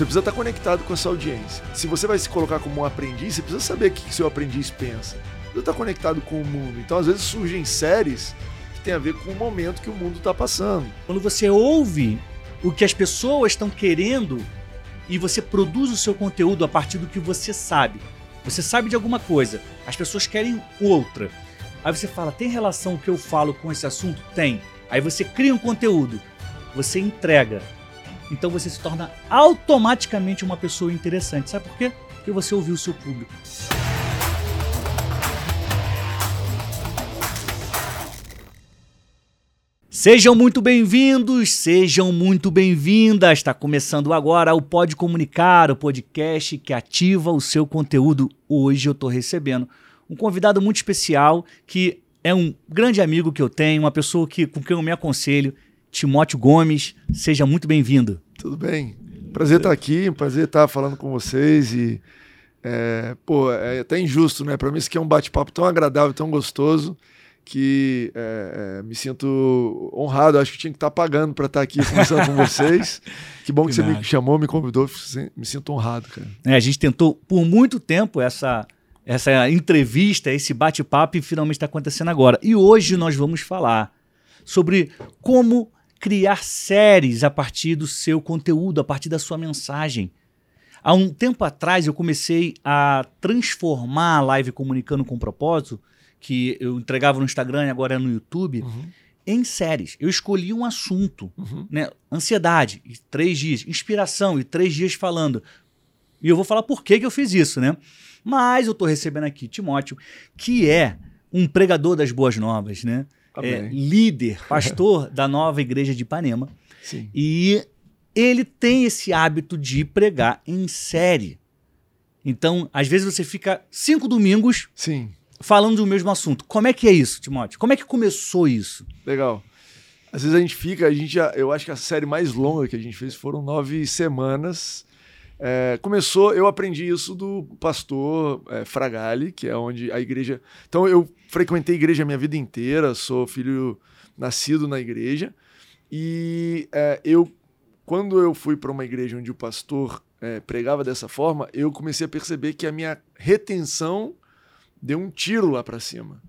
Você precisa estar conectado com essa audiência. Se você vai se colocar como um aprendiz, você precisa saber o que seu aprendiz pensa. Você estar conectado com o mundo. Então, às vezes, surgem séries que tem a ver com o momento que o mundo está passando. Quando você ouve o que as pessoas estão querendo e você produz o seu conteúdo a partir do que você sabe. Você sabe de alguma coisa, as pessoas querem outra. Aí você fala, tem relação o que eu falo com esse assunto? Tem. Aí você cria um conteúdo, você entrega. Então você se torna automaticamente uma pessoa interessante. Sabe por quê? Porque você ouviu o seu público. Sejam muito bem-vindos, sejam muito bem-vindas. Está começando agora o Pode Comunicar, o podcast que ativa o seu conteúdo. Hoje eu estou recebendo um convidado muito especial que é um grande amigo que eu tenho, uma pessoa que, com quem eu me aconselho, Timóteo Gomes. Seja muito bem-vindo. Tudo bem. Prazer estar aqui, prazer estar falando com vocês e é, pô, é até injusto, né? Para mim isso aqui é um bate-papo tão agradável, tão gostoso que é, é, me sinto honrado. Acho que tinha que estar pagando para estar aqui conversando com vocês. Que bom que, que você nada. me chamou, me convidou. Me sinto honrado, cara. É, a gente tentou por muito tempo essa, essa entrevista, esse bate-papo e finalmente está acontecendo agora. E hoje nós vamos falar sobre como criar séries a partir do seu conteúdo, a partir da sua mensagem. Há um tempo atrás eu comecei a transformar a live comunicando com propósito que eu entregava no Instagram e agora é no YouTube, uhum. em séries. Eu escolhi um assunto, uhum. né? Ansiedade, e três dias. Inspiração, e três dias falando. E eu vou falar por que, que eu fiz isso, né? Mas eu estou recebendo aqui Timóteo, que é um pregador das boas novas, né? É, líder, pastor da nova igreja de Ipanema. Sim. E ele tem esse hábito de pregar em série. Então, às vezes você fica cinco domingos Sim falando do mesmo assunto. Como é que é isso, Timóteo? Como é que começou isso? Legal. Às vezes a gente fica, a gente eu acho que a série mais longa que a gente fez foram nove semanas. É, começou, eu aprendi isso do pastor é, Fragale, que é onde a igreja. Então eu frequentei a igreja a minha vida inteira, sou filho nascido na igreja. E é, eu, quando eu fui para uma igreja onde o pastor é, pregava dessa forma, eu comecei a perceber que a minha retenção deu um tiro lá para cima.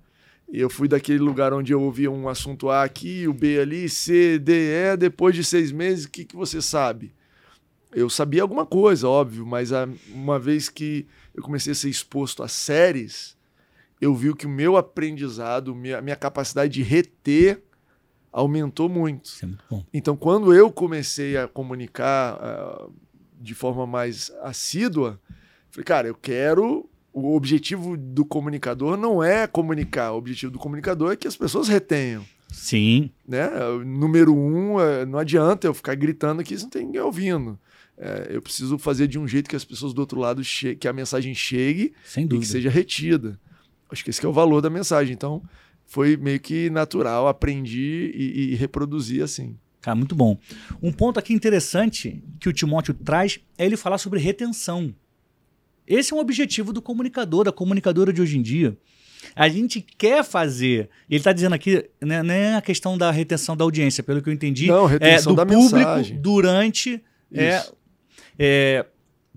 E eu fui daquele lugar onde eu ouvia um assunto A aqui, o B ali, C, D, E, depois de seis meses, o que, que você sabe? Eu sabia alguma coisa, óbvio, mas a, uma vez que eu comecei a ser exposto a séries, eu vi que o meu aprendizado, minha, minha capacidade de reter aumentou muito. É muito então, quando eu comecei a comunicar uh, de forma mais assídua, falei, cara, eu quero o objetivo do comunicador não é comunicar, o objetivo do comunicador é que as pessoas retenham. Sim. Né? Número um, é, não adianta eu ficar gritando aqui se não tem ninguém ouvindo. É, eu preciso fazer de um jeito que as pessoas do outro lado, que a mensagem chegue e que seja retida. Acho que esse que é o valor da mensagem. Então, foi meio que natural, aprendi e, e reproduzi assim. Cara, muito bom. Um ponto aqui interessante que o Timóteo traz é ele falar sobre retenção. Esse é um objetivo do comunicador, da comunicadora de hoje em dia. A gente quer fazer. Ele está dizendo aqui, né, não é a questão da retenção da audiência, pelo que eu entendi. Não, retenção é, do da público mensagem. durante. É, é,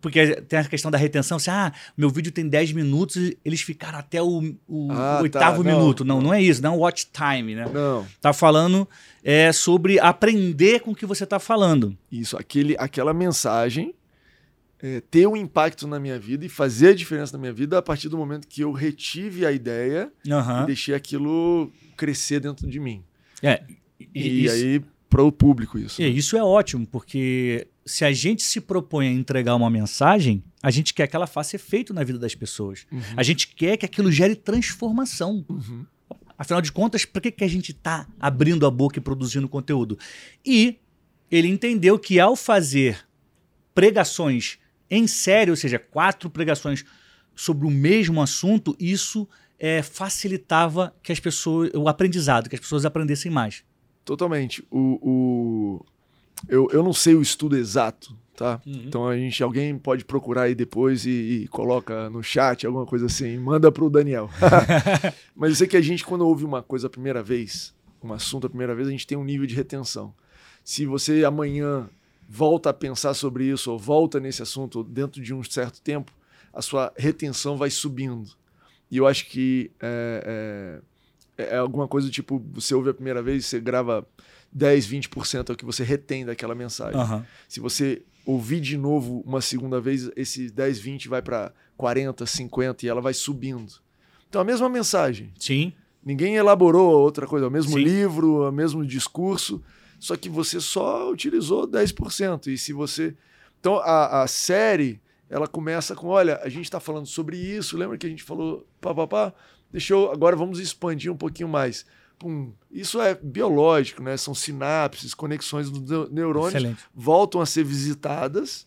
porque tem a questão da retenção, assim, ah, meu vídeo tem 10 minutos, eles ficaram até o, o ah, tá. oitavo tá, minuto. Não, não, é isso, não é watch time, né? Não. Tá falando é, sobre aprender com o que você está falando. Isso, aquele, aquela mensagem é, ter um impacto na minha vida e fazer a diferença na minha vida a partir do momento que eu retive a ideia uhum. e deixei aquilo crescer dentro de mim. É, e, e aí para o público isso. É, isso é ótimo, porque se a gente se propõe a entregar uma mensagem, a gente quer que ela faça efeito na vida das pessoas. Uhum. A gente quer que aquilo gere transformação. Uhum. Afinal de contas, por que, que a gente está abrindo a boca e produzindo conteúdo? E ele entendeu que ao fazer pregações em série, ou seja, quatro pregações sobre o mesmo assunto, isso é, facilitava que as pessoas, o aprendizado, que as pessoas aprendessem mais. Totalmente. O, o... Eu, eu não sei o estudo exato, tá? Uhum. Então a gente, alguém pode procurar aí depois e, e coloca no chat alguma coisa assim, manda para o Daniel. Mas eu sei que a gente, quando ouve uma coisa a primeira vez, um assunto a primeira vez, a gente tem um nível de retenção. Se você amanhã volta a pensar sobre isso ou volta nesse assunto dentro de um certo tempo, a sua retenção vai subindo. E eu acho que é, é, é alguma coisa tipo: você ouve a primeira vez, você grava 10, 20% é o que você retém daquela mensagem. Aham. Se você ouvir de novo uma segunda vez, esse 10, 20 vai para 40, 50 e ela vai subindo. Então a mesma mensagem. Sim. Ninguém elaborou outra coisa, o mesmo Sim. livro, o mesmo discurso, só que você só utilizou 10%. E se você. Então a, a série, ela começa com: olha, a gente está falando sobre isso, lembra que a gente falou pá, pá, pá? Deixa eu. Agora vamos expandir um pouquinho mais. Pum. Isso é biológico, né? São sinapses, conexões dos neu- neurônios Excelente. voltam a ser visitadas.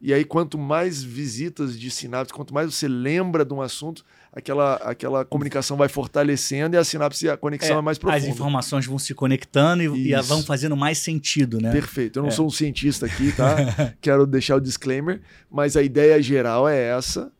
E aí, quanto mais visitas de sinapse, quanto mais você lembra de um assunto, aquela, aquela comunicação vai fortalecendo e a sinapse, a conexão é, mais As profunda. informações vão se conectando e, e vão fazendo mais sentido, né? Perfeito. Eu não É. sou um cientista aqui, tá? Quero deixar o disclaimer, mas a ideia geral é essa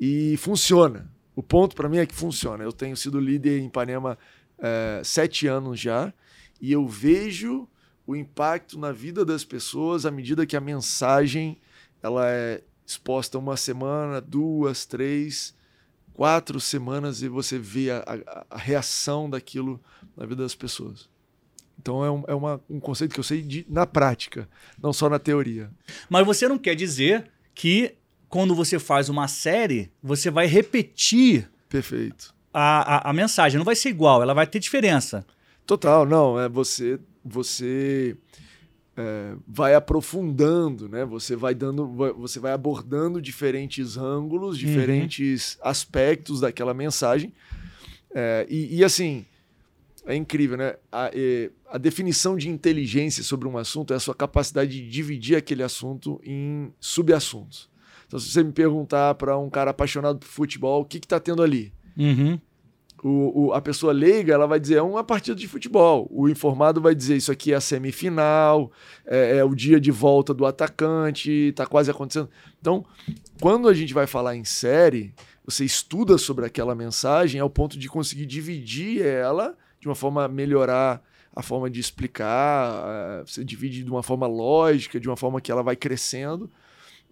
e funciona. O ponto para mim é que funciona. Eu tenho sido líder em Ipanema eh, sete anos já e eu vejo o impacto na vida das pessoas à medida que a mensagem ela é exposta uma semana, duas, três, quatro semanas e você vê a, a- a reação daquilo na vida das pessoas. Então é, um, é uma- um conceito que eu sei de- na prática, não só na teoria. Mas você não quer dizer que quando você faz uma série, você vai repetir Perfeito. A, a, a mensagem. Não vai ser igual, ela vai ter diferença. Total, não, é você você é, vai aprofundando, né? Você vai dando, você vai abordando diferentes ângulos, diferentes aspectos daquela mensagem. É, e, e, assim, é incrível, né? A, a definição de inteligência sobre um assunto é a sua capacidade de dividir aquele assunto em subassuntos. Então, se você me perguntar para um cara apaixonado por futebol, o que está tendo ali? Uhum. O, o- a pessoa leiga ela vai dizer é uma partida de futebol. O informado vai dizer isso aqui é a semifinal, é, é o dia de volta do atacante, está quase acontecendo. Então, quando a gente vai falar em série, você estuda sobre aquela mensagem ao ponto de conseguir dividir ela de uma forma a melhorar a forma de explicar, eh, você divide de uma forma lógica, de uma forma que ela vai crescendo,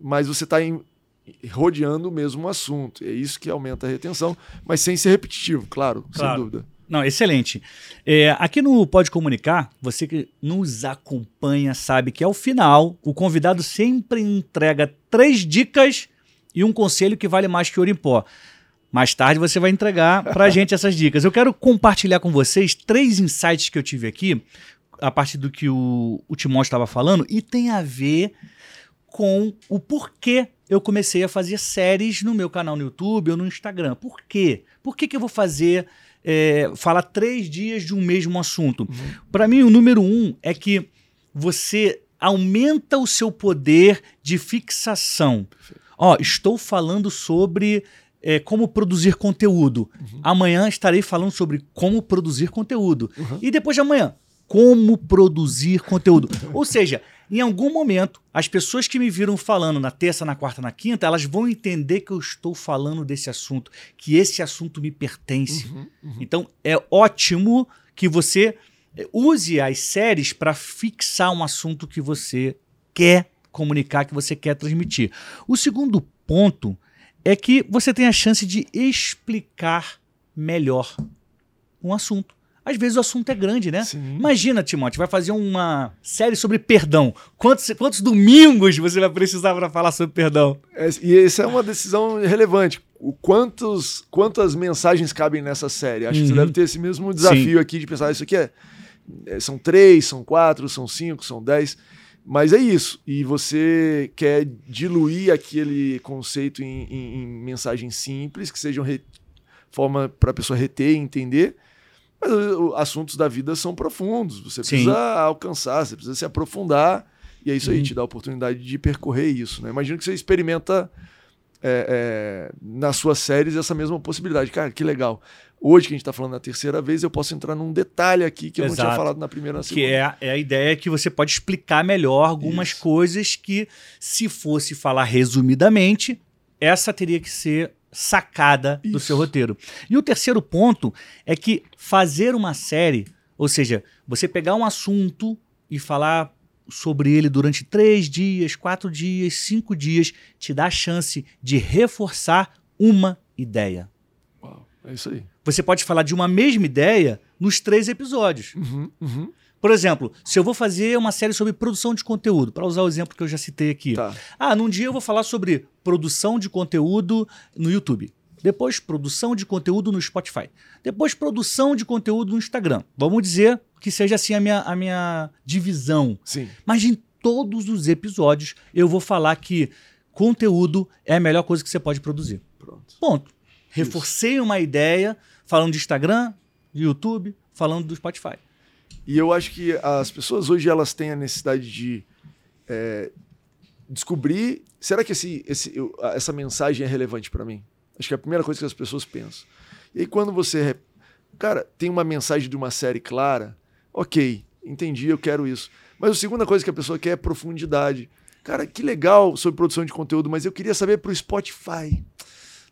mas você está rodeando o mesmo assunto. É isso que aumenta a retenção, mas sem ser repetitivo, claro, Claro. sem dúvida. Não, excelente. É, aqui no Pode Comunicar, você que nos acompanha sabe que ao final o convidado sempre entrega três dicas e um conselho que vale mais que ouro em pó. Mais tarde você vai entregar pra gente essas dicas. Eu quero compartilhar com vocês três insights que eu tive aqui, a partir do que o, o Timóteo estava falando, e tem a ver com o porquê eu comecei a fazer séries no meu canal no YouTube ou no Instagram. Por quê? Por que, que eu vou fazer, é, falar três dias de um mesmo assunto? Para mim, o número um é que você aumenta o seu poder de fixação. Ó, estou falando sobre é, como produzir conteúdo. Amanhã estarei falando sobre como produzir conteúdo. E depois de amanhã, como produzir conteúdo. Ou seja, em algum momento, as pessoas que me viram falando na terça, na quarta, na quinta, elas vão entender que eu estou falando desse assunto, que esse assunto me pertence. Então, é ótimo que você eh, use as séries para fixar um assunto que você quer comunicar, que você quer transmitir. O segundo ponto é que você tem a chance de explicar melhor um assunto. Às vezes o assunto é grande, né? Sim. Imagina, Timóteo, vai fazer uma série sobre perdão. Quantos, quantos domingos você vai precisar para falar sobre perdão? É, e essa é uma decisão relevante. O quantos, quantas mensagens cabem nessa série? Acho que você Uhum. deve ter esse mesmo desafio aqui de pensar, isso aqui é, é- São três, são quatro, são cinco, são dez. Mas é isso. E você quer diluir aquele conceito em, em- em mensagens simples, que sejam re- forma para a pessoa reter e entender. Mas assuntos da vida são profundos. Você Sim. precisa alcançar, você precisa se aprofundar. E é isso aí, Uhum. te dá a oportunidade de percorrer isso. Né? Imagina que você experimenta é, é, nas suas séries essa mesma possibilidade. Cara, que legal. Hoje que a gente está falando na terceira vez, eu posso entrar num detalhe aqui que eu não Exato. tinha falado na primeira na segunda. Que é, é a ideia que você pode explicar melhor algumas Isso. coisas que, se fosse falar resumidamente, essa teria que ser sacada do Isso. seu roteiro. E o terceiro ponto é que fazer uma série, ou seja, você pegar um assunto e falar sobre ele durante três dias, quatro dias, cinco dias, te dá a chance de reforçar uma ideia. Uau, é isso aí. Você pode falar de uma mesma ideia nos três episódios. Uhum, uhum. Por exemplo, se eu vou fazer uma série sobre produção de conteúdo, para usar o exemplo que eu já citei aqui. Tá. Ah, num dia eu vou falar sobre produção de conteúdo no YouTube. Depois, produção de conteúdo no Spotify. Depois, produção de conteúdo no Instagram. Vamos dizer que seja assim a minha, a minha divisão. Sim. Mas em todos os episódios eu vou falar que conteúdo é a melhor coisa que você pode produzir. Pronto. Ponto. Reforcei uma ideia falando de Instagram, de YouTube, falando do Spotify. E eu acho que as pessoas hoje elas têm a necessidade de é, descobrir. Será que esse, esse, eu- essa mensagem é relevante para mim? Acho que é a primeira coisa que as pessoas pensam. E aí, quando você. Cara, tem uma mensagem de uma série clara, ok, entendi, eu quero isso. Mas a segunda coisa que a pessoa quer é profundidade. Cara, que legal sobre produção de conteúdo, mas eu queria saber pro Spotify.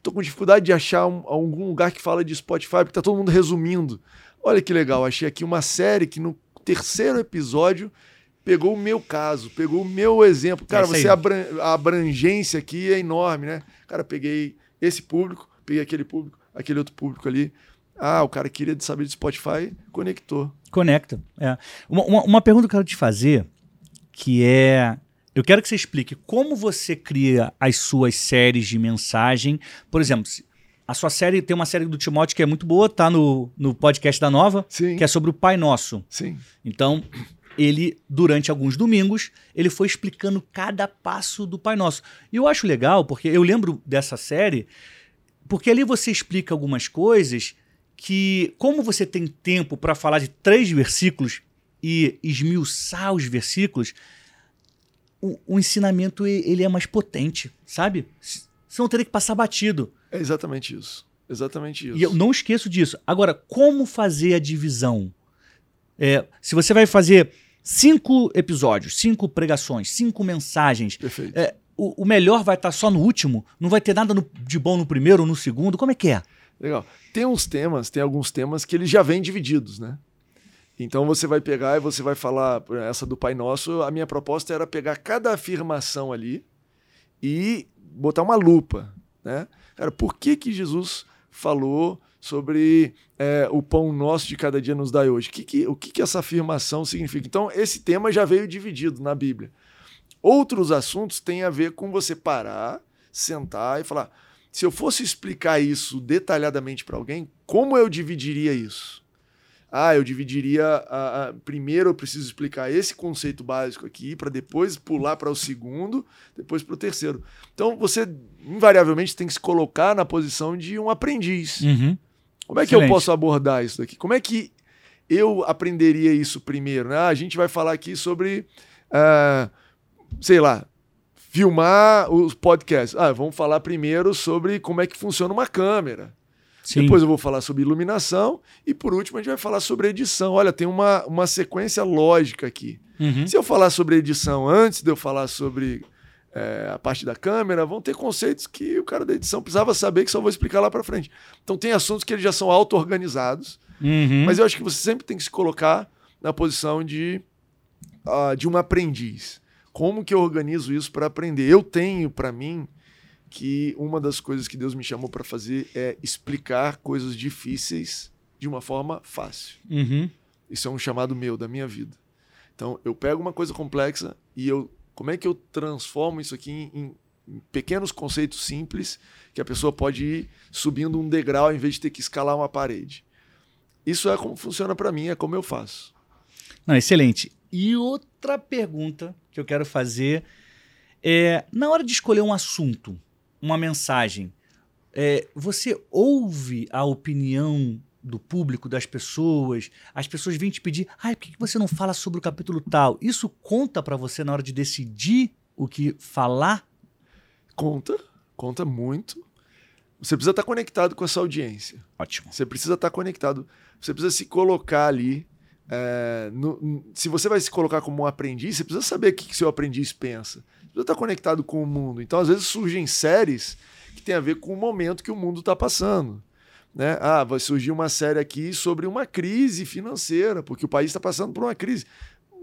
Tô com dificuldade de achar um- algum lugar que fala de Spotify, porque tá todo mundo resumindo. Olha que legal, achei aqui uma série que no terceiro episódio pegou o meu caso, pegou o meu exemplo. Cara, aí. você abran- a abrangência aqui é enorme, né? Cara, peguei esse público, peguei aquele público, aquele outro público ali. Ah, o cara queria saber de Spotify, conectou. Conecta. É. Uma, uma, uma pergunta que eu quero te fazer, que é. Eu quero que você explique como você cria as suas séries de mensagem. Por exemplo, se- a sua série tem uma série do Timóteo que é muito boa, tá no, no podcast da Nova, Sim. que é sobre o Pai Nosso. Sim. Então, ele, durante alguns domingos, ele foi explicando cada passo do Pai Nosso. E eu acho legal, porque eu lembro dessa série, porque ali você explica algumas coisas que, como você tem tempo para falar de três versículos e esmiuçar os versículos, o, o ensinamento ele é mais potente, sabe? S- Você não teria que passar batido. É exatamente isso. Exatamente isso. E eu não esqueço disso. Agora, como fazer a divisão? É, se você vai fazer cinco episódios, cinco pregações, cinco mensagens, Perfeito. é, o, o melhor vai estar só no último? Não vai ter nada no- de bom no primeiro ou no segundo? Como é que é? Legal. Tem uns temas, tem alguns temas que eles já vêm divididos, né? Então você vai pegar e você vai falar, essa do Pai Nosso, a minha proposta era pegar cada afirmação ali e botar uma lupa, né? Cara, por que que Jesus falou sobre é, o pão nosso de cada dia nos dai hoje? Que que- o que, que essa afirmação significa? Então, esse tema já veio dividido na Bíblia. Outros assuntos têm a ver com você parar, sentar e falar: se eu fosse explicar isso detalhadamente para alguém, como eu dividiria isso? Ah, eu dividiria. a- a- primeiro eu preciso explicar esse conceito básico aqui, para depois pular para o segundo, depois para o terceiro. Então você, invariavelmente, tem que se colocar na posição de um aprendiz. Como é que eu posso abordar isso daqui? Como é que eu aprenderia isso primeiro? né? Ah, a gente vai falar aqui sobre, ah, sei lá, filmar os podcasts. Ah, vamos falar primeiro sobre como é que funciona uma câmera. Sim. Depois eu vou falar sobre iluminação e por último a gente vai falar sobre edição. Olha, tem uma, uma sequência lógica aqui. Uhum. Se eu falar sobre edição antes de eu falar sobre é, a parte da câmera, vão ter conceitos que o cara da edição precisava saber que só vou explicar lá para frente. Então tem assuntos que eles já são auto-organizados, Uhum. mas eu acho que você sempre tem que se colocar na posição de, ah, de um aprendiz. Como que eu organizo isso para aprender? Eu tenho para mim que uma das coisas que Deus me chamou para fazer é explicar coisas difíceis de uma forma fácil. Uhum. Isso é um chamado meu, da minha vida. Então, eu pego uma coisa complexa e eu. Como é que eu transformo isso aqui em, em pequenos conceitos simples que a pessoa pode ir subindo um degrau em vez de ter que escalar uma parede? Isso é como funciona para mim, é como eu faço. Não, excelente. E outra pergunta que eu quero fazer é: na hora de escolher um assunto, uma mensagem, é, você ouve a opinião do público, das pessoas? As pessoas vêm te pedir, ai, por que você não fala sobre o capítulo tal? Isso conta para você na hora de decidir o que falar? Conta, conta muito. Você precisa estar conectado com essa audiência. Ótimo. Você precisa estar conectado. Você precisa se colocar ali. é, no- se você vai se colocar como um aprendiz, você precisa saber o que, que seu aprendiz pensa. Você precisa estar conectado com o mundo. Então, às vezes, surgem séries que tem a ver com o momento que o mundo está passando. Né? Ah, vai surgir uma série aqui sobre uma crise financeira, porque o país está passando por uma crise.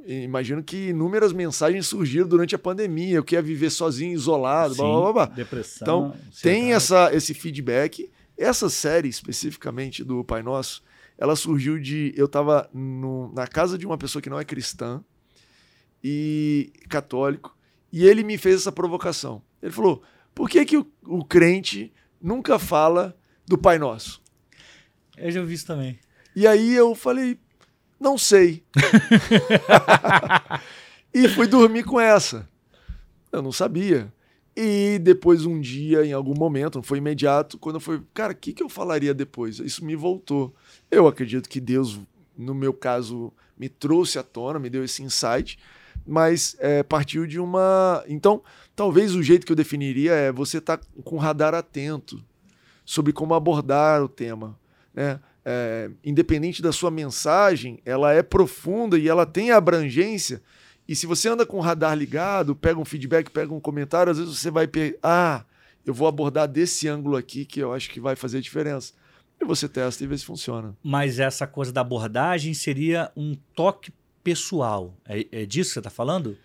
imagino que inúmeras mensagens surgiram durante a pandemia. Eu queria viver sozinho, isolado, Sim, blá, blá, blá. Depressão. Então, tem ansiedade. essa, esse feedback. Essa série, especificamente do Pai Nosso, ela surgiu de. Eu estava na casa de uma pessoa que não é cristã e católico, e ele me fez essa provocação. Ele falou: por que, que o, o crente nunca fala do Pai Nosso? Eu já ouvi isso também. E aí eu falei: não sei. e fui dormir com essa. Eu não sabia. E depois, um dia, em algum momento, não foi imediato, quando eu fui, cara, o que, que eu falaria depois? Isso me voltou. Eu acredito que Deus, no meu caso, me trouxe à tona, me deu esse insight, mas é, partiu de uma. Então, talvez o jeito que eu definiria é você estar tá com o radar atento sobre como abordar o tema. Né? É, independente da sua mensagem, ela é profunda e ela tem abrangência e se você anda com o radar ligado, pega um feedback, pega um comentário, às vezes você vai ah, eu vou abordar desse ângulo aqui que eu acho que vai fazer diferença. E você testa e vê se funciona. Mas essa coisa da abordagem seria um toque pessoal. É, é disso que você está falando?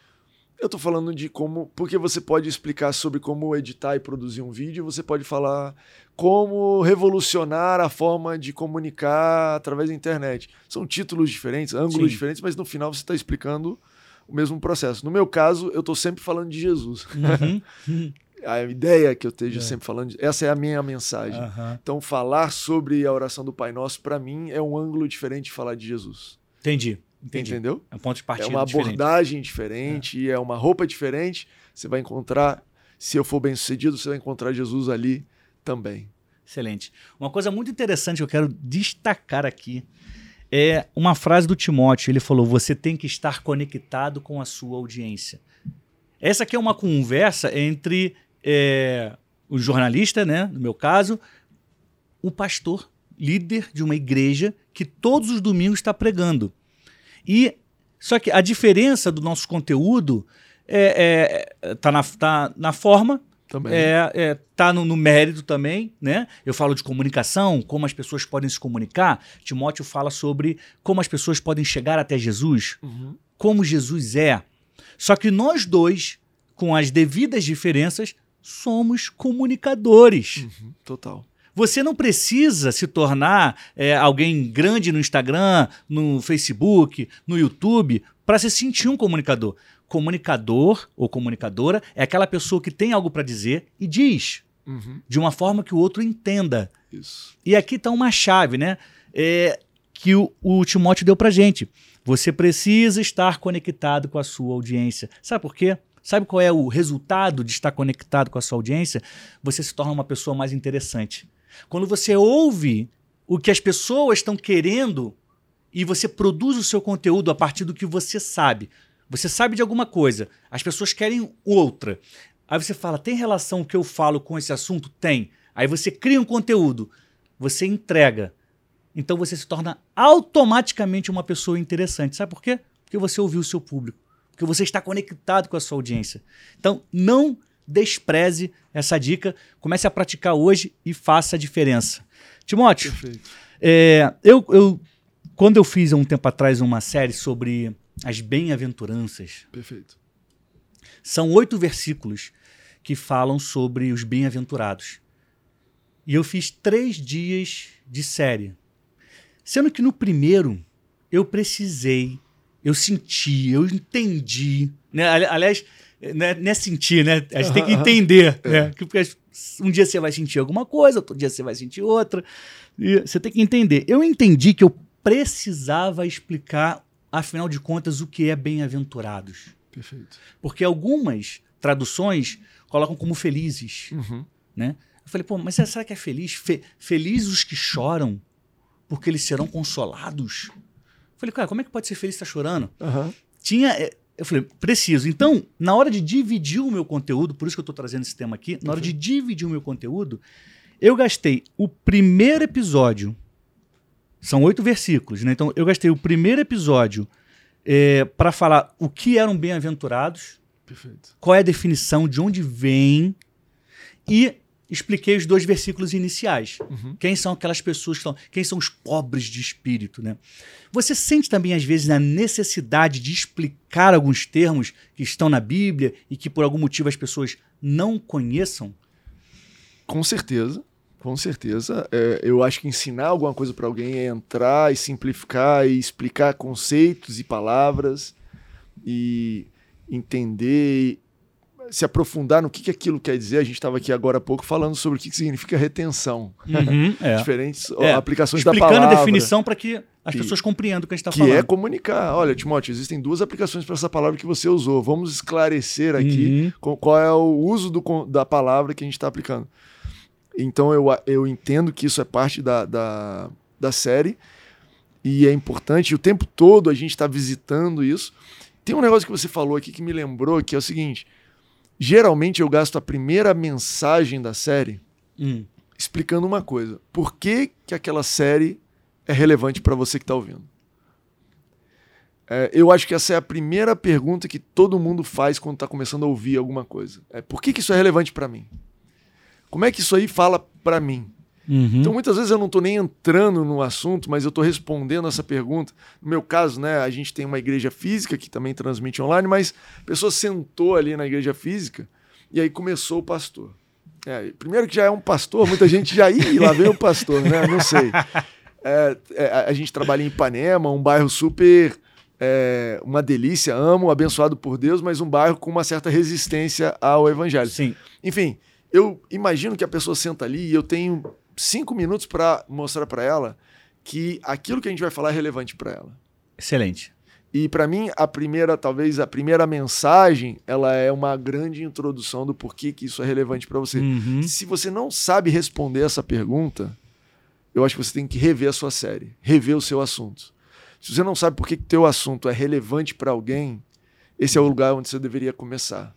Eu estou falando de como. Porque você pode explicar sobre como editar e produzir um vídeo, você pode falar como revolucionar a forma de comunicar através da internet. São títulos diferentes, ângulos Sim. diferentes, mas no final você está explicando o mesmo processo. No meu caso, eu estou sempre falando de Jesus. Uhum. a ideia que eu esteja é. sempre falando, de, essa é a minha mensagem. Uhum. Então, falar sobre a oração do Pai Nosso, para mim, é um ângulo diferente de falar de Jesus. Entendi. Entendi. Entendeu? É um ponto de partida É uma abordagem diferente, diferente é. é uma roupa diferente. Você vai encontrar, se eu for bem sucedido, você vai encontrar Jesus ali também. Excelente. Uma coisa muito interessante que eu quero destacar aqui é uma frase do Timóteo. Ele falou: Você tem que estar conectado com a sua audiência. Essa aqui é uma conversa entre é, o jornalista, né, no meu caso, o pastor, líder de uma igreja que todos os domingos está pregando. E só que a diferença do nosso conteúdo é, é, tá, na, tá na forma, também. É, é, tá no, no, mérito também, né? Eu falo de comunicação, como as pessoas podem se comunicar. Timóteo fala sobre como as pessoas podem chegar até Jesus, uhum. como Jesus é. Só que nós dois, com as devidas diferenças, somos comunicadores. Uhum, total. Você não precisa se tornar é, alguém grande no Instagram, no Facebook, no YouTube, para se sentir um comunicador. Comunicador ou comunicadora é aquela pessoa que tem algo para dizer e diz. Uhum. De uma forma que o outro entenda. Isso. E aqui está uma chave, né? É, que o, o Timóteo deu para gente. Você precisa estar conectado com a sua audiência. Sabe por quê? Sabe qual é o resultado de estar conectado com a sua audiência? Você se torna uma pessoa mais interessante. Quando você ouve o que as pessoas estão querendo e você produz o seu conteúdo a partir do que você sabe, você sabe de alguma coisa, as pessoas querem outra. Aí você fala, tem relação o que eu falo com esse assunto? Tem. Aí você cria um conteúdo, você entrega. Então você se torna automaticamente uma pessoa interessante. Sabe por quê? Porque você ouviu o seu público. Porque você está conectado com a sua audiência. Então não despreze essa dica. Comece a praticar hoje e faça a diferença. Timóteo, é, eu, eu, quando eu fiz há um tempo atrás uma série sobre as bem-aventuranças. Perfeito. São oito versículos que falam sobre os bem-aventurados. E eu fiz três dias de série. Sendo que no primeiro eu precisei, eu senti, eu entendi. Né? Aliás, não é, não é sentir, né? A gente tem que entender. É. Né? Porque um dia você vai sentir alguma coisa, outro dia você vai sentir outra. E você tem que entender. Eu entendi que eu precisava explicar afinal de contas, o que é bem-aventurados. Perfeito. Porque algumas traduções colocam como felizes. Uhum. Né? Eu falei, pô, mas será que é feliz? Fe felizes os que choram, porque eles serão consolados. Eu falei, cara, como é que pode ser feliz estar tá chorando? Uhum. Tinha. Eu falei, preciso. Então, na hora de dividir o meu conteúdo, por isso que eu estou trazendo esse tema aqui, na hora de dividir o meu conteúdo, eu gastei o primeiro episódio são oito versículos, né? Então eu gastei o primeiro episódio é, para falar o que eram bem-aventurados, qual é a definição, de onde vem, e expliquei os dois versículos iniciais. Uhum. Quem são aquelas pessoas que estão. Quem são os pobres de espírito, né? Você sente também, às vezes, a necessidade de explicar alguns termos que estão na Bíblia e que, por algum motivo, as pessoas não conheçam? Com certeza, com certeza. É, eu acho que ensinar alguma coisa para alguém é entrar e simplificar e explicar conceitos e palavras e entender, se aprofundar no que, que aquilo quer dizer. A gente estava aqui agora há pouco falando sobre o que, que significa retenção. Uhum, é. Diferentes É, aplicações da Explicando palavra. a definição para que as Que- pessoas compreendam o que a gente está que falando. é comunicar. Olha, Timóteo, existem duas aplicações para essa palavra que você usou. Vamos esclarecer aqui Uhum. qual é o uso do da palavra que a gente está aplicando. Então eu, eu entendo que isso é parte da, da, da série e é importante. O tempo todo a gente está visitando isso. Tem um negócio que você falou aqui que me lembrou, que é o seguinte: geralmente eu gasto a primeira mensagem da série Hum. explicando uma coisa. Por que, que aquela série é relevante para você que está ouvindo? É, eu acho que essa é a primeira pergunta que todo mundo faz quando está começando a ouvir alguma coisa. É, por que, que isso é relevante para mim? Como é que isso aí fala para mim? Uhum. Então, muitas vezes eu não estou nem entrando no assunto, mas eu estou respondendo essa pergunta. No meu caso, né, a gente tem uma igreja física que também transmite online, mas a pessoa sentou ali na igreja física e aí começou o pastor. É, primeiro que já é um pastor, muita gente já, ih, lá vem o pastor, né? Não sei. É, é, a gente trabalha em Ipanema, um bairro super. é, uma delícia, amo, abençoado por Deus, mas um bairro com uma certa resistência ao evangelho. Sim. Enfim, eu imagino que a pessoa senta ali e eu tenho cinco minutos para mostrar para ela que aquilo que a gente vai falar é relevante para ela. Excelente. E para mim, a primeira, talvez a primeira mensagem, ela é uma grande introdução do porquê que isso é relevante para você. Uhum. Se você não sabe responder essa pergunta, eu acho que você tem que rever a sua série, rever o seu assunto. Se você não sabe por que teu assunto é relevante para alguém, esse é o lugar onde você deveria começar.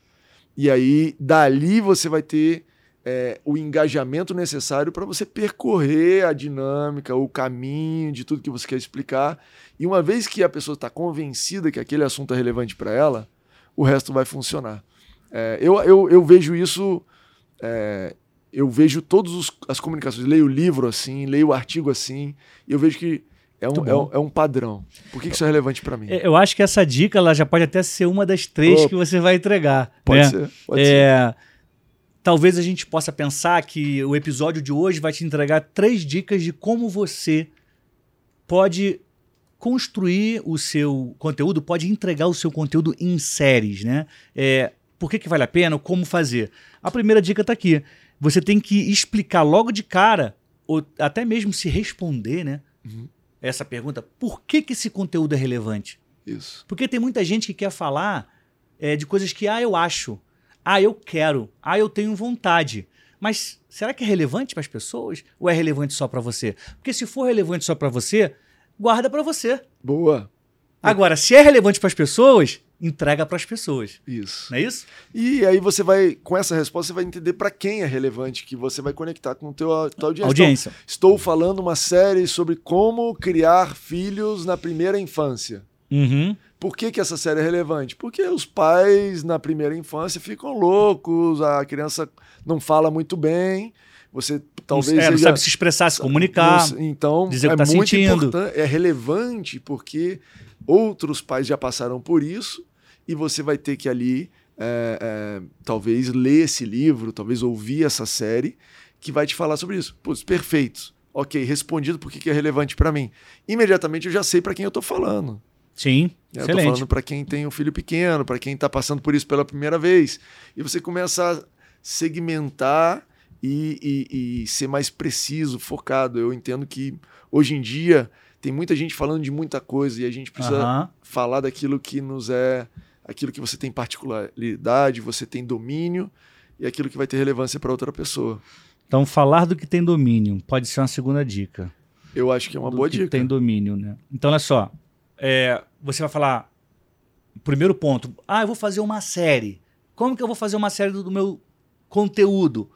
E aí, dali você vai ter é, o engajamento necessário para você percorrer a dinâmica, o caminho de tudo que você quer explicar. E uma vez que a pessoa está convencida que aquele assunto é relevante para ela, o resto vai funcionar. É, eu, eu, eu vejo isso. é, eu vejo todas as comunicações, leio o livro assim, leio o artigo assim, e eu vejo que é um, é um, é um padrão. Por que que isso é relevante para mim? É, Eu acho que essa dica ela já pode até ser uma das três que você vai entregar. Pode né? ser, pode ser. Talvez a gente possa pensar que o episódio de hoje vai te entregar três dicas de como você pode construir o seu conteúdo, pode entregar o seu conteúdo em séries, né? É, por que, que vale a pena? Como fazer? A primeira dica está aqui. Você tem que explicar logo de cara, ou até mesmo se responder, né? Uhum. Essa pergunta, por que, que esse conteúdo é relevante? Isso. Porque tem muita gente que quer falar é, de coisas que, ah, eu acho, ah, eu quero, ah, eu tenho vontade. Mas será que é relevante para as pessoas ou é relevante só para você? Porque se for relevante só para você, guarda para você. Boa. Agora, se é relevante para as pessoas, entrega para as pessoas. Isso. Não é isso? E aí você vai, com essa resposta, você vai entender para quem é relevante, que você vai conectar com a tua audiência. Audiência. Então, estou falando uma série sobre como criar filhos na primeira infância. Uhum. Por que, que essa série é relevante? Porque os pais, na primeira infância, ficam loucos, a criança não fala muito bem, você talvez é, não seja- sabe se expressar, se comunicar. não- então, dizer é que tá muito sentindo. importante, é relevante porque outros pais já passaram por isso e você vai ter que ali, é, é, talvez, ler esse livro, talvez ouvir essa série que vai te falar sobre isso. Putz, perfeito. Ok, respondido por que é relevante para mim. Imediatamente eu já sei para quem eu tô falando. Sim, Eu tô excelente. falando para quem tem um filho pequeno, para quem está passando por isso pela primeira vez. E você começa a segmentar e, e- e ser mais preciso, focado. Eu entendo que hoje em dia tem muita gente falando de muita coisa e a gente precisa falar daquilo que nos é, aquilo que você tem particularidade, você tem domínio e aquilo que vai ter relevância para outra pessoa. Então, falar do que tem domínio pode ser uma segunda dica. Eu acho que é uma do boa que dica. tem domínio, né? Então, olha só. é, você vai falar. Primeiro ponto. Ah, eu vou fazer uma série. Como que eu vou fazer uma série do, do meu conteúdo?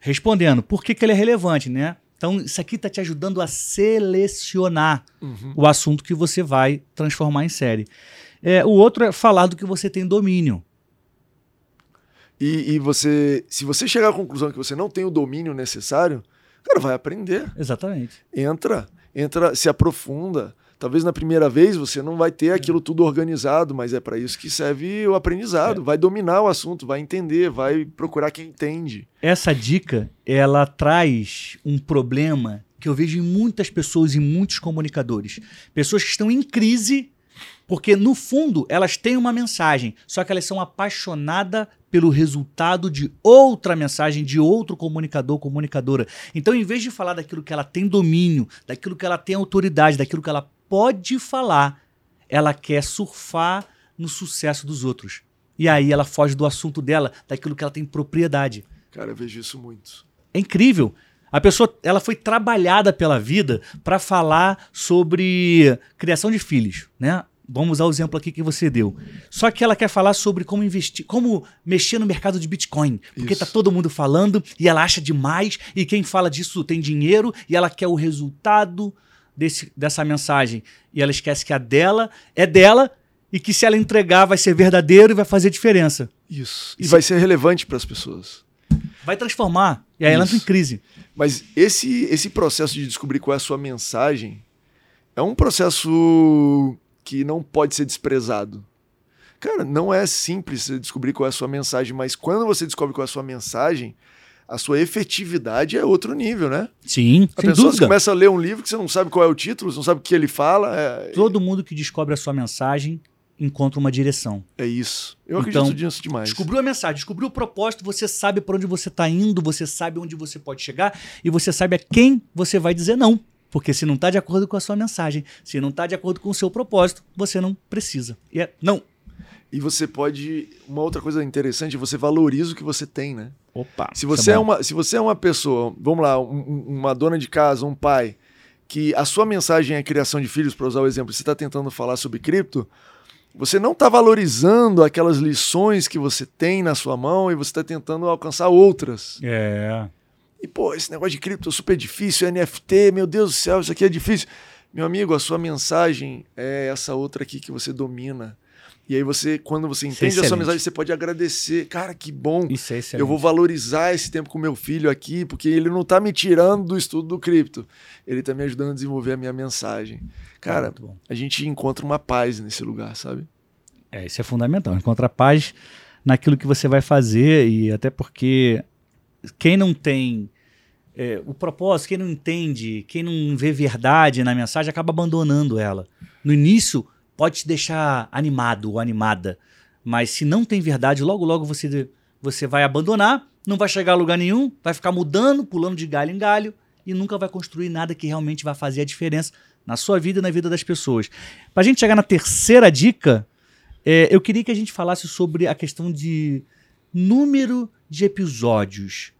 Respondendo, por que, que ele é relevante, né? Então, isso aqui está te ajudando a selecionar Uhum. o assunto que você vai transformar em série. É, o outro é falar do que você tem domínio. E, e você, se você chegar à conclusão que você não tem o domínio necessário, cara, vai aprender. Exatamente. Entra, entra, se aprofunda. Talvez na primeira vez você não vai ter aquilo tudo organizado, mas é para isso que serve o aprendizado. É. Vai dominar o assunto, vai entender, vai procurar quem entende. Essa dica, ela traz um problema que eu vejo em muitas pessoas e muitos comunicadores. Pessoas que estão em crise porque, no fundo, elas têm uma mensagem, só que elas são apaixonadas pelo resultado de outra mensagem, de outro comunicador, comunicadora. Então, em vez de falar daquilo que ela tem domínio, daquilo que ela tem autoridade, daquilo que ela pode falar, ela quer surfar no sucesso dos outros. E aí ela foge do assunto dela, daquilo que ela tem propriedade. Cara, eu vejo isso muito. É incrível. A pessoa, ela foi trabalhada pela vida para falar sobre criação de filhos, né? Vamos usar o exemplo aqui que você deu. Só que ela quer falar sobre como investir, como mexer no mercado de Bitcoin. Porque Isso. tá todo mundo falando e ela acha demais, e quem fala disso tem dinheiro, e ela quer o resultado desse, dessa mensagem. E ela esquece que a dela é dela e que se ela entregar vai ser verdadeiro e vai fazer diferença. Isso. E Isso- vai ser relevante para as pessoas. Vai transformar. E aí ela entra em Isso. crise. Mas esse, esse processo de descobrir qual é a sua mensagem é um processo que não pode ser desprezado. Cara, não é simples você descobrir qual é a sua mensagem, mas quando você descobre qual é a sua mensagem, a sua efetividade é outro nível, né? Sim, A sem pessoa dúvida. começa a ler um livro que você não sabe qual é o título, você não sabe o que ele fala. É, Todo mundo que descobre a sua mensagem encontra uma direção. é isso. Eu Então, acredito nisso demais. Descobriu a mensagem, descobriu o propósito, você sabe para onde você está indo, você sabe onde você pode chegar e você sabe a quem você vai dizer não. Porque se não está de acordo com a sua mensagem, se não está de acordo com o seu propósito, você não precisa. E é não. E você pode. Uma outra coisa interessante, você valoriza o que você tem, né? Opa. Se você, é uma, se você é uma pessoa, vamos lá, um- uma dona de casa, um pai, que a sua mensagem é criação de filhos, para usar o exemplo, você está tentando falar sobre cripto, você não está valorizando aquelas lições que você tem na sua mão e você está tentando alcançar outras. É. E, pô, esse negócio de cripto é super difícil, NFT, meu Deus do céu, isso aqui é difícil. Meu amigo, a sua mensagem é essa outra aqui que você domina. E aí você, quando você é entende a sua mensagem, você pode agradecer. Cara, que bom. Isso é excelente. Eu vou valorizar esse tempo com meu filho aqui, porque ele não tá me tirando do estudo do cripto. Ele tá me ajudando a desenvolver a minha mensagem. Cara, a gente encontra uma paz nesse lugar, sabe? É, isso é fundamental. Encontrar paz naquilo que você vai fazer e até porque quem não tem é, o propósito, quem não entende, quem não vê verdade na mensagem acaba abandonando ela. No início pode te deixar animado ou animada, mas se não tem verdade, logo logo você você vai abandonar, não vai chegar a lugar nenhum, vai ficar mudando, pulando de galho em galho e nunca vai construir nada que realmente vai fazer a diferença na sua vida e na vida das pessoas. Para a gente chegar na terceira dica, é, eu queria que a gente falasse sobre a questão de número de episódios.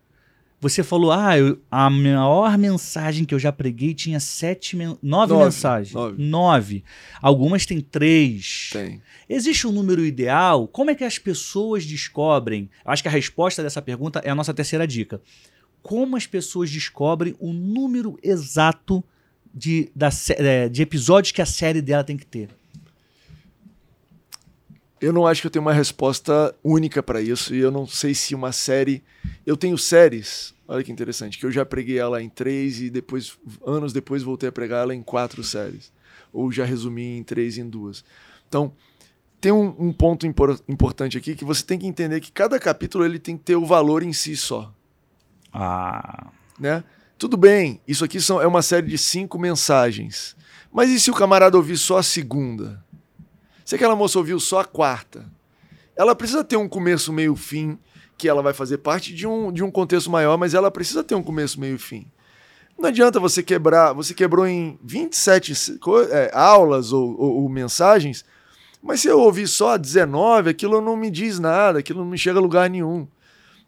Você falou, ah, eu- a maior mensagem que eu já preguei tinha sete, nove, Nove, mensagens. nove. Nove. Algumas têm três. Tem. Existe um número ideal? Como é que as pessoas descobrem? Eu acho que a resposta dessa pergunta é a nossa terceira dica. Como as pessoas descobrem o número exato de, da, é, de episódios que a série dela tem que ter? Eu não acho que eu tenho uma resposta única para isso e eu não sei se uma série. Eu tenho séries, olha que interessante, que eu já preguei ela em três e depois, anos depois, voltei a pregar ela em quatro séries. Ou já resumi em três e em duas. Então, tem um, um ponto impor- importante aqui que você tem que entender que cada capítulo ele tem que ter o valor em si só. Ah, né? Tudo bem, isso aqui são, é uma série de cinco mensagens. Mas e se o camarada ouvir só a segunda? Se aquela moça ouviu só a quarta? Ela precisa ter um começo, meio, fim, que ela vai fazer parte de um, de um contexto maior, mas ela precisa ter um começo, meio fim. Não adianta você quebrar, você quebrou em 27 se- co- é, aulas ou, ou- ou mensagens, mas se eu ouvir só 19, aquilo não me diz nada, aquilo não me chega a lugar nenhum.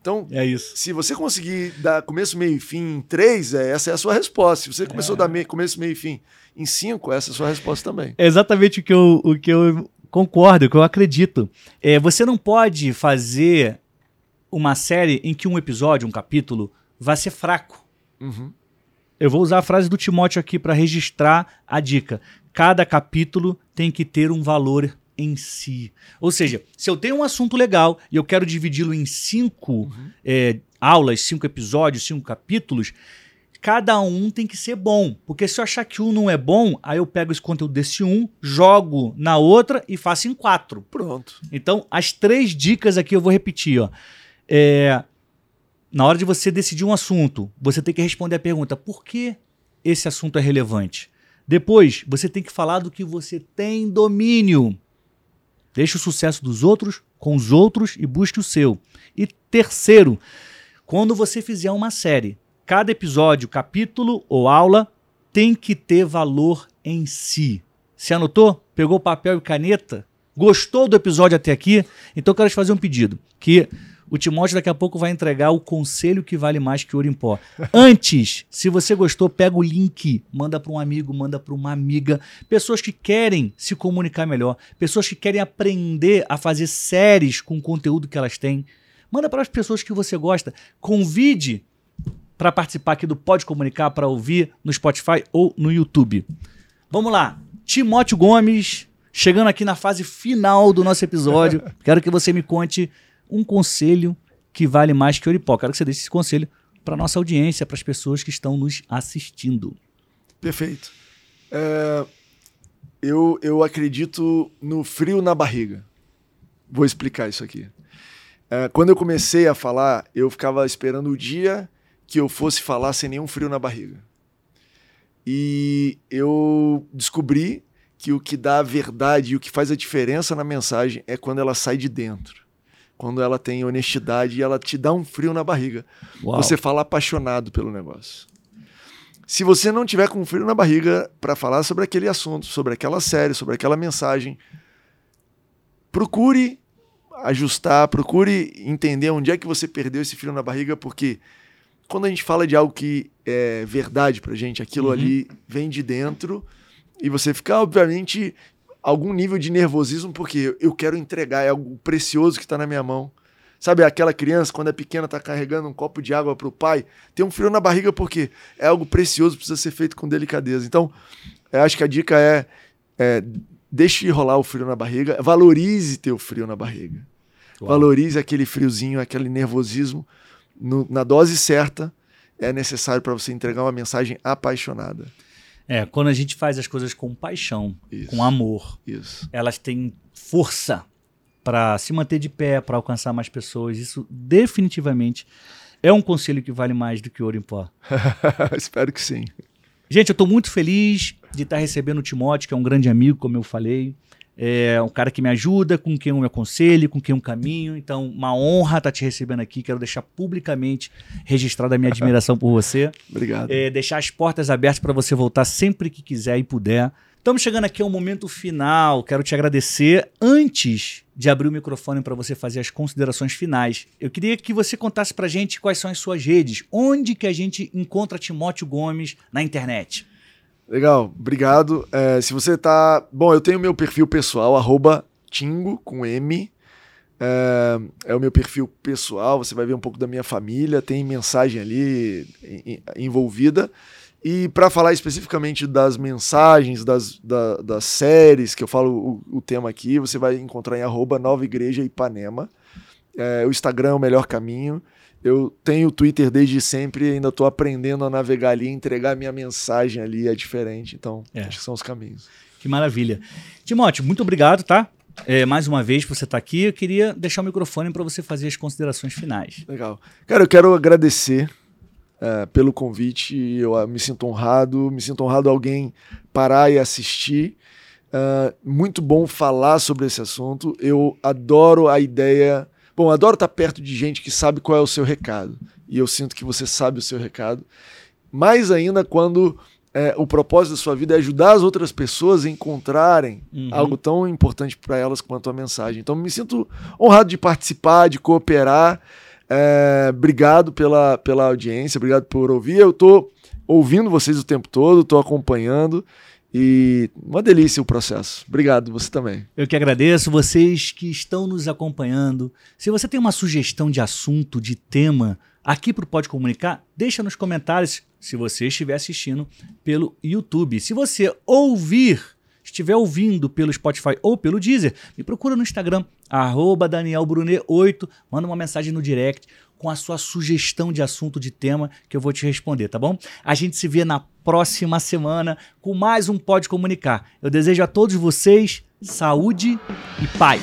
Então, é isso. se você conseguir dar começo, meio e fim em três, é, essa é a sua resposta. Se você começou a dar me- começo, meio e fim em cinco, essa é a sua resposta também. É exatamente o que eu, o que eu concordo, o que eu acredito. É, você não pode fazer uma série em que um episódio, um capítulo, vai ser fraco. Uhum. Eu vou usar a frase do Timóteo aqui para registrar a dica. Cada capítulo tem que ter um valor em si. Ou seja, se eu tenho um assunto legal e eu quero dividi-lo em cinco é, aulas, cinco episódios, cinco capítulos, cada um tem que ser bom. Porque se eu achar que um não é bom, aí eu pego esse conteúdo desse um, jogo na outra e faço em quatro. Pronto. Então, as três dicas aqui eu vou repetir. Ó. É, na hora de você decidir um assunto, você tem que responder a pergunta: por que esse assunto é relevante? Depois, você tem que falar do que você tem domínio. Deixe o sucesso dos outros com os outros e busque o seu. E terceiro, quando você fizer uma série, cada episódio, capítulo ou aula tem que ter valor em si. Se anotou? Pegou papel e caneta? Gostou do episódio até aqui? Então eu quero te fazer um pedido, que o Timóteo daqui a pouco vai entregar o conselho que vale mais que ouro em pó. Antes, se você gostou, pega o link, manda para um amigo, manda para uma amiga. Pessoas que querem se comunicar melhor, pessoas que querem aprender a fazer séries com o conteúdo que elas têm. Manda para as pessoas que você gosta. Convide para participar aqui do Pode Comunicar, para ouvir no Spotify ou no YouTube. Vamos lá. Timóteo Gomes, chegando aqui na fase final do nosso episódio. Quero que você me conte um conselho que vale mais que Oripó. Quero que você deixe esse conselho para nossa audiência, para as pessoas que estão nos assistindo. Perfeito. É, eu, eu acredito no frio na barriga. Vou explicar isso aqui. É, quando eu comecei a falar, eu ficava esperando o dia que eu fosse falar sem nenhum frio na barriga. E eu descobri que o que dá a verdade e o que faz a diferença na mensagem é quando ela sai de dentro quando ela tem honestidade e ela te dá um frio na barriga. Uau. Você fala apaixonado pelo negócio. Se você não tiver com frio na barriga para falar sobre aquele assunto, sobre aquela série, sobre aquela mensagem, procure ajustar, procure entender onde é que você perdeu esse frio na barriga, porque quando a gente fala de algo que é verdade pra gente, aquilo uhum. ali vem de dentro e você fica, obviamente, algum nível de nervosismo, porque eu quero entregar, é algo precioso que está na minha mão. Sabe, aquela criança, quando é pequena, está carregando um copo de água para o pai, tem um frio na barriga porque é algo precioso, precisa ser feito com delicadeza. Então, eu acho que a dica é, é deixe rolar o frio na barriga, valorize teu frio na barriga. Uau. Valorize aquele friozinho, aquele nervosismo. No, na dose certa, é necessário para você entregar uma mensagem apaixonada. É, quando a gente faz as coisas com paixão, Isso. com amor, Isso. elas têm força para se manter de pé, para alcançar mais pessoas. Isso definitivamente é um conselho que vale mais do que ouro em pó. Espero que sim. Gente, eu estou muito feliz de estar recebendo o Timóteo, que é um grande amigo, como eu falei é um cara que me ajuda, com quem eu me aconselho, com quem eu caminho. Então, uma honra estar te recebendo aqui. Quero deixar publicamente registrada a minha admiração por você. Obrigado. É, deixar as portas abertas para você voltar sempre que quiser e puder. Estamos chegando aqui ao momento final. Quero te agradecer. Antes de abrir o microfone para você fazer as considerações finais, eu queria que você contasse para gente quais são as suas redes. Onde que a gente encontra Timóteo Gomes na internet? Legal, obrigado. É, se você tá. Bom, eu tenho meu perfil pessoal, arroba Tingo com M. É, é, o meu perfil pessoal, você vai ver um pouco da minha família, tem mensagem ali envolvida. E para falar especificamente das mensagens, das, da, das séries, que eu falo o, o, tema aqui, você vai encontrar em arroba Nova Igreja Ipanema. É, o Instagram é o melhor caminho. Eu tenho o Twitter desde sempre e ainda estou aprendendo a navegar ali, entregar minha mensagem ali, é diferente. Então, é. acho que são os caminhos. Que maravilha. Timóteo, muito obrigado, tá? É, mais uma vez você está aqui. Eu queria deixar o microfone para você fazer as considerações finais. Legal. Cara, eu quero agradecer é, pelo convite. Eu uh, me sinto honrado, me sinto honrado alguém parar e assistir. Uh, muito bom falar sobre esse assunto. Eu adoro a ideia Bom, adoro estar perto de gente que sabe qual é o seu recado. E eu sinto que você sabe o seu recado. Mais ainda quando é, o propósito da sua vida é ajudar as outras pessoas a encontrarem uhum. algo tão importante para elas quanto a mensagem. Então, me sinto honrado de participar, de cooperar. É, obrigado pela, pela audiência, obrigado por ouvir. Eu estou ouvindo vocês o tempo todo, estou acompanhando. E uma delícia o processo. Obrigado, você também. Eu que agradeço vocês que estão nos acompanhando. Se você tem uma sugestão de assunto, de tema, aqui para o Pode Comunicar, deixa nos comentários se você estiver assistindo pelo YouTube. Se você ouvir, estiver ouvindo pelo Spotify ou pelo Deezer, me procura no Instagram, DanielBrunet8, manda uma mensagem no direct com a sua sugestão de assunto, de tema, que eu vou te responder, tá bom? A gente se vê na próxima semana com mais um Pode Comunicar. Eu desejo a todos vocês saúde e paz.